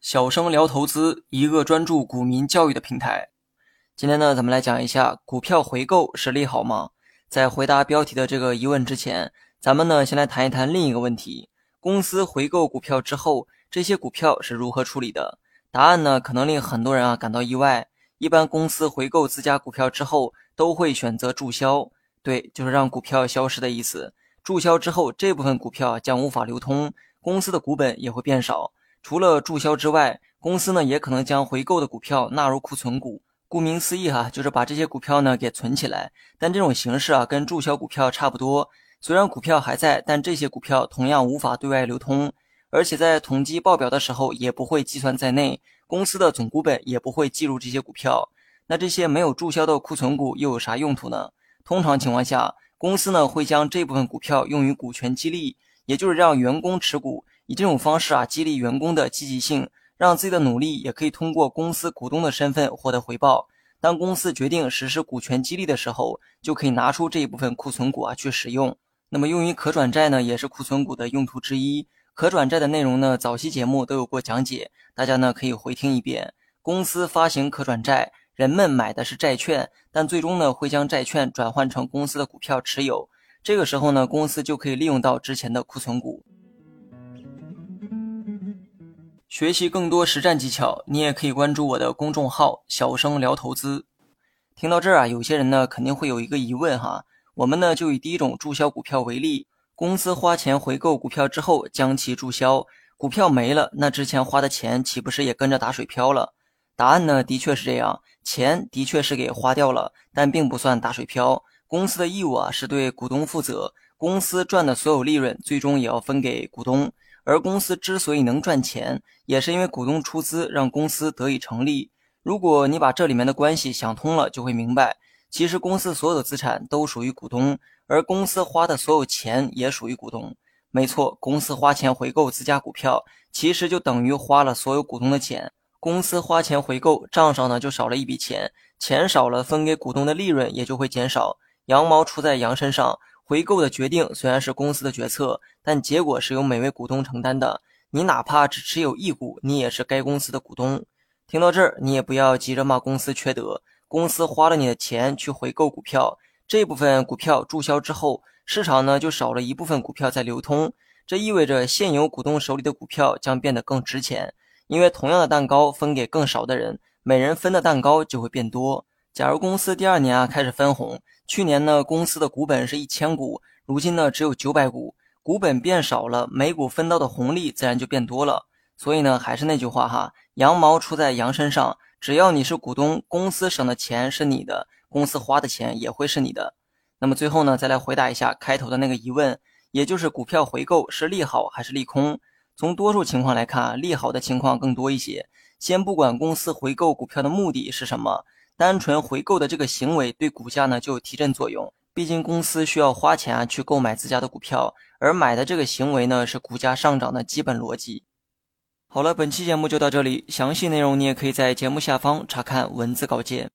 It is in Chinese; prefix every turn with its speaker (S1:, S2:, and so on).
S1: 小生聊投资，一个专注股民教育的平台。今天呢，咱们来讲一下股票回购是利好吗？在回答标题的这个疑问之前，咱们呢先来谈一谈另一个问题：公司回购股票之后，这些股票是如何处理的？答案呢可能令很多人啊感到意外。一般公司回购自家股票之后，都会选择注销，对，就是让股票消失的意思。注销之后，这部分股票将无法流通，公司的股本也会变少。除了注销之外，公司呢也可能将回购的股票纳入库存股。顾名思义哈，就是把这些股票呢给存起来。但这种形式啊，跟注销股票差不多。虽然股票还在，但这些股票同样无法对外流通，而且在统计报表的时候也不会计算在内。公司的总股本也不会计入这些股票。那这些没有注销的库存股又有啥用途呢？通常情况下，公司呢会将这部分股票用于股权激励，也就是让员工持股。以这种方式啊，激励员工的积极性，让自己的努力也可以通过公司股东的身份获得回报。当公司决定实施股权激励的时候，就可以拿出这一部分库存股啊去使用。那么用于可转债呢，也是库存股的用途之一。可转债的内容呢，早期节目都有过讲解，大家呢可以回听一遍。公司发行可转债，人们买的是债券，但最终呢会将债券转换成公司的股票持有。这个时候呢，公司就可以利用到之前的库存股。学习更多实战技巧，你也可以关注我的公众号“小生聊投资”。听到这儿啊，有些人呢肯定会有一个疑问哈，我们呢就以第一种注销股票为例，公司花钱回购股票之后将其注销，股票没了，那之前花的钱岂不是也跟着打水漂了？答案呢的确是这样，钱的确是给花掉了，但并不算打水漂。公司的义务啊是对股东负责，公司赚的所有利润最终也要分给股东。而公司之所以能赚钱，也是因为股东出资让公司得以成立。如果你把这里面的关系想通了，就会明白，其实公司所有的资产都属于股东，而公司花的所有钱也属于股东。没错，公司花钱回购自家股票，其实就等于花了所有股东的钱。公司花钱回购，账上呢就少了一笔钱，钱少了，分给股东的利润也就会减少。羊毛出在羊身上。回购的决定虽然是公司的决策，但结果是由每位股东承担的。你哪怕只持有一股，你也是该公司的股东。听到这儿，你也不要急着骂公司缺德。公司花了你的钱去回购股票，这部分股票注销之后，市场呢就少了一部分股票在流通。这意味着现有股东手里的股票将变得更值钱，因为同样的蛋糕分给更少的人，每人分的蛋糕就会变多。假如公司第二年啊开始分红。去年呢，公司的股本是一千股，如今呢只有九百股，股本变少了，每股分到的红利自然就变多了。所以呢，还是那句话哈，羊毛出在羊身上，只要你是股东，公司省的钱是你的，公司花的钱也会是你的。那么最后呢，再来回答一下开头的那个疑问，也就是股票回购是利好还是利空？从多数情况来看，利好的情况更多一些。先不管公司回购股票的目的是什么。单纯回购的这个行为对股价呢就有提振作用，毕竟公司需要花钱啊去购买自家的股票，而买的这个行为呢是股价上涨的基本逻辑。好了，本期节目就到这里，详细内容你也可以在节目下方查看文字稿件。